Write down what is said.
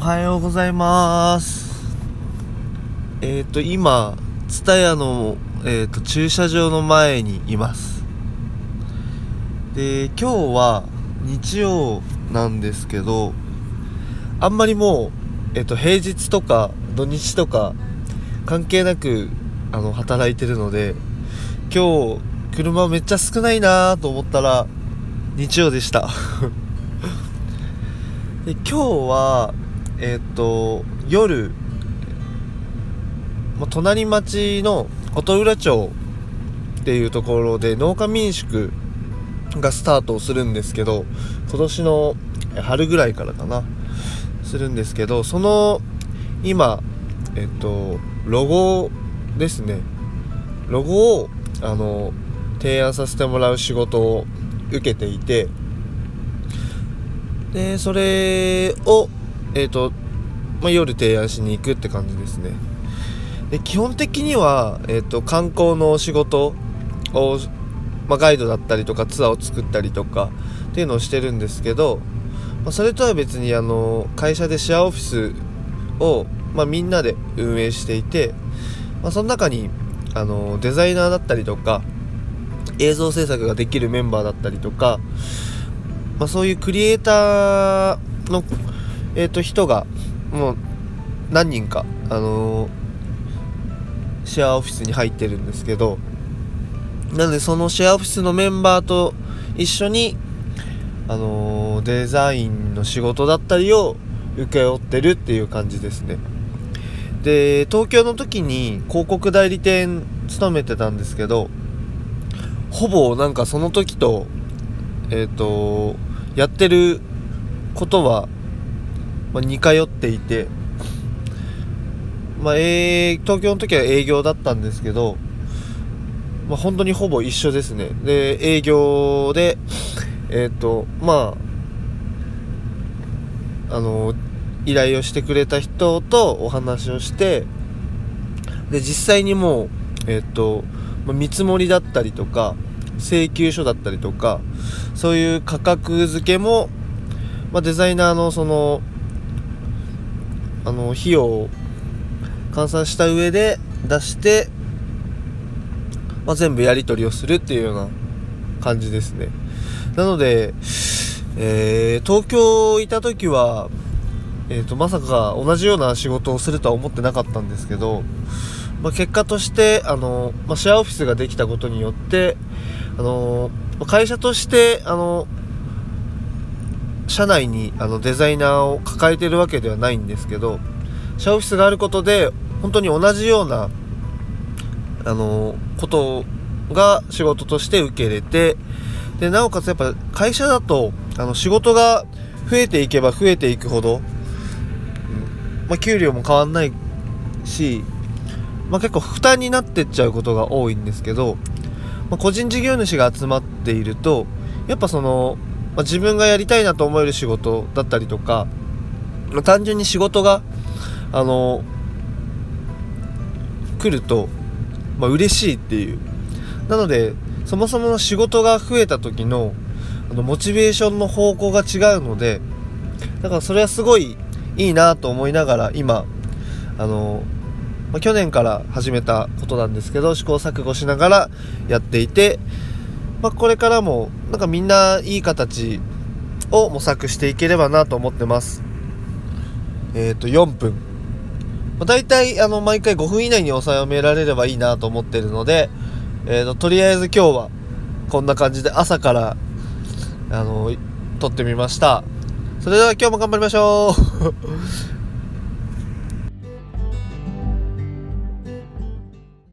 おはようございます。えっ、ー、と今蔦屋の、えーと、駐車場の前にいます。で今日は日曜なんですけどあんまりもう、えーと、平日とか土日とか関係なくあの働いてるので今日車めっちゃ少ないなと思ったら日曜でした。で今日はえっ、と夜、ま、隣町の琴浦町っていうところで農家民宿がスタートするんですけど今年の春ぐらいからかなするんですけどその今えっとロゴですね。ロゴをあの提案させてもらう仕事を受けていてでそれをえっ、ー、と、まあ、夜提案しに行くって感じですね。で基本的には、えーと、観光の仕事を、まあ、ガイドだったりとかツアーを作ったりとかっていうのをしてるんですけど、まあ、それとは別にあの会社でシェアオフィスを、まあ、みんなで運営していて、まあ、その中にあのデザイナーだったりとか映像制作ができるメンバーだったりとか、まあ、そういうクリエイターの、えー、と人がもう何人か、あのー、シェアオフィスに入ってるんですけどなのでそのシェアオフィスのメンバーと一緒に、あのー、デザインの仕事だったりを請け負ってるっていう感じですね。で東京の時に広告代理店勤めてたんですけどほぼなんかその時とえっ、ー、とやってることは、まあ、似通っていてまあ、えー、東京の時は営業だったんですけど、まあ、本当にほぼ一緒ですね。で営業でえっ、ー、とまああの依頼をしてくれた人とお話をしてで実際にもうえっ、ー、と見積もりだったりとか請求書だったりとかそういう価格付けも、まあ、デザイナーのそのあの費用を換算した上で出して、まあ、全部やり取りをするっていうような感じですね。なので、えー、東京いた時は、えーと、まさか同じような仕事をするとは思ってなかったんですけどまあ、結果としてあの、まあ、シェアオフィスができたことによってあの会社としてあの社内にあのデザイナーを抱えてるわけではないんですけどシェアオフィスがあることで本当に同じようなあのことが仕事として受け入れてでなおかつやっぱ会社だとあの仕事が増えていけば増えていくほど、まあ、給料も変わんないしまあ、結構負担になってっちゃうことが多いんですけど、まあ、個人事業主が集まっているとやっぱその、まあ、自分がやりたいなと思える仕事だったりとか、まあ、単純に仕事があの来ると、まあ、嬉しいっていう。なのでそもそもの仕事が増えた時のあのモチベーションの方向が違うのでだからそれはすごいいいなと思いながら今あのまあ、去年から始めたことなんですけど試行錯誤しながらやっていて、まあ、これからもなんかみんないい形を模索していければなと思ってます。えっ、ー、と4分、まあ、大体あの毎回5分以内に収められればいいなと思ってるので、えーと、とりあえず今日はこんな感じで朝からあの撮ってみました。それでは今日も頑張りましょう。